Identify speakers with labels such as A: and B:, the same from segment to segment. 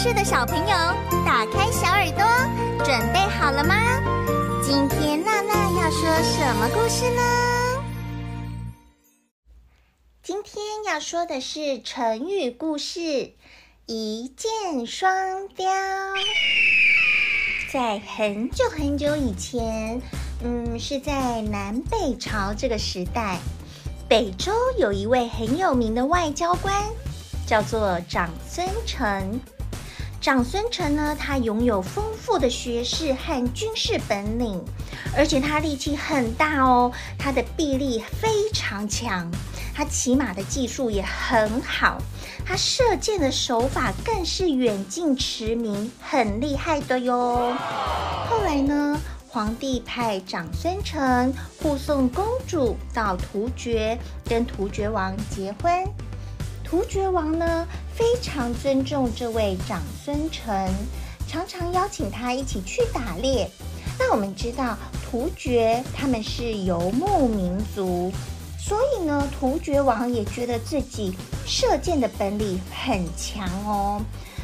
A: 事的小朋友，打开小耳朵，准备好了吗？今天娜娜要说什么故事呢？今天要说的是成语故事“一箭双雕”。在很久很久以前，嗯，是在南北朝这个时代，北周有一位很有名的外交官，叫做长孙成。长孙成呢，他拥有丰富的学识和军事本领，而且他力气很大哦，他的臂力非常强。他骑马的技术也很好，他射箭的手法更是远近驰名，很厉害的哟。后来呢，皇帝派长孙成护送公主到突厥，跟突厥王结婚。突厥王呢，非常尊重这位长孙成，常常邀请他一起去打猎。那我们知道，突厥他们是游牧民族。所以呢，突厥王也觉得自己射箭的本领很强哦。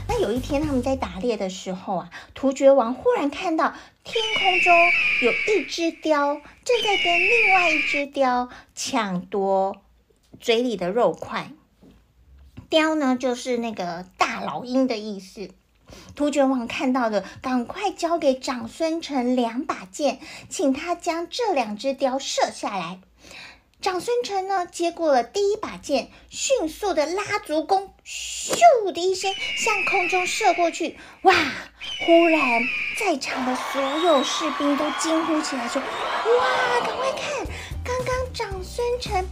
A: 那有一天，他们在打猎的时候啊，突厥王忽然看到天空中有一只雕正在跟另外一只雕抢夺嘴里的肉块。雕呢，就是那个大老鹰的意思。突厥王看到的，赶快交给长孙成两把箭，请他将这两只雕射下来。长孙成呢，接过了第一把箭，迅速的拉足弓，咻的一声向空中射过去。哇！忽然，在场的所有士兵都惊呼起来，说：“哇！赶快看，刚刚长孙成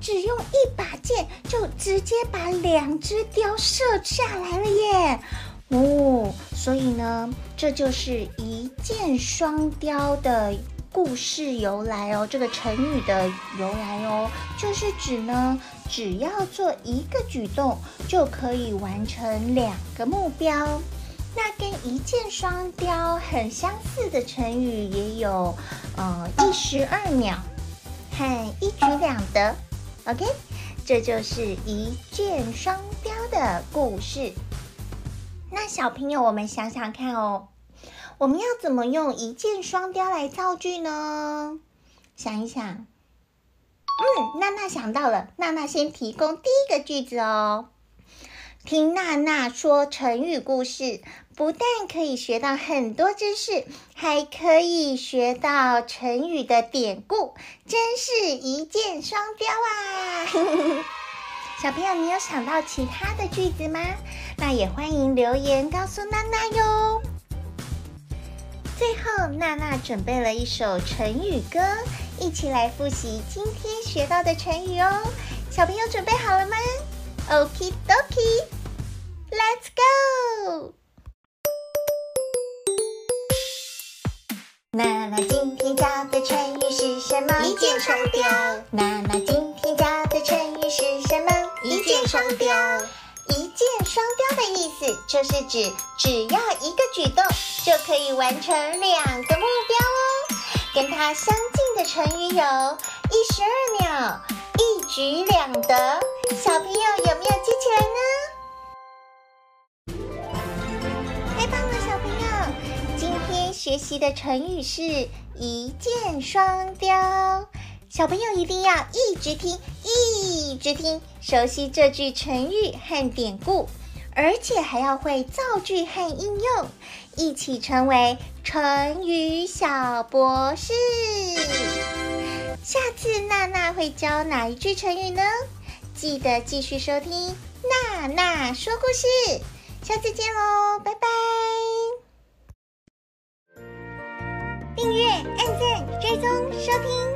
A: 只用一把箭，就直接把两只雕射下来了耶！”哦，所以呢，这就是一箭双雕的。故事由来哦，这个成语的由来哦，就是指呢，只要做一个举动，就可以完成两个目标。那跟一箭双雕很相似的成语也有，呃，一石二鸟和一举两得。OK，这就是一箭双雕的故事。那小朋友，我们想想看哦。我们要怎么用一箭双雕来造句呢？想一想，嗯，娜娜想到了，娜娜先提供第一个句子哦。听娜娜说成语故事，不但可以学到很多知识，还可以学到成语的典故，真是一箭双雕啊！小朋友，你有想到其他的句子吗？那也欢迎留言告诉娜娜哟。最后，娜娜准备了一首成语歌，一起来复习今天学到的成语哦。小朋友准备好了吗？Okie dokie，Let's go！妈妈今天教的成语是什么？一箭双雕。妈妈今天教的成语是什么？一箭双雕。一箭双雕的意思就是指只要一个举动就可以完成两个目标哦。跟它相近的成语有一石二鸟、一举两得。小朋友有没有记起来呢？太棒了，小朋友！今天学习的成语是一箭双雕。小朋友一定要一直听，一直听，熟悉这句成语和典故，而且还要会造句和应用，一起成为成语小博士。下次娜娜会教哪一句成语呢？记得继续收听娜娜说故事，下次见喽，拜拜！订阅、按赞、追踪、收听。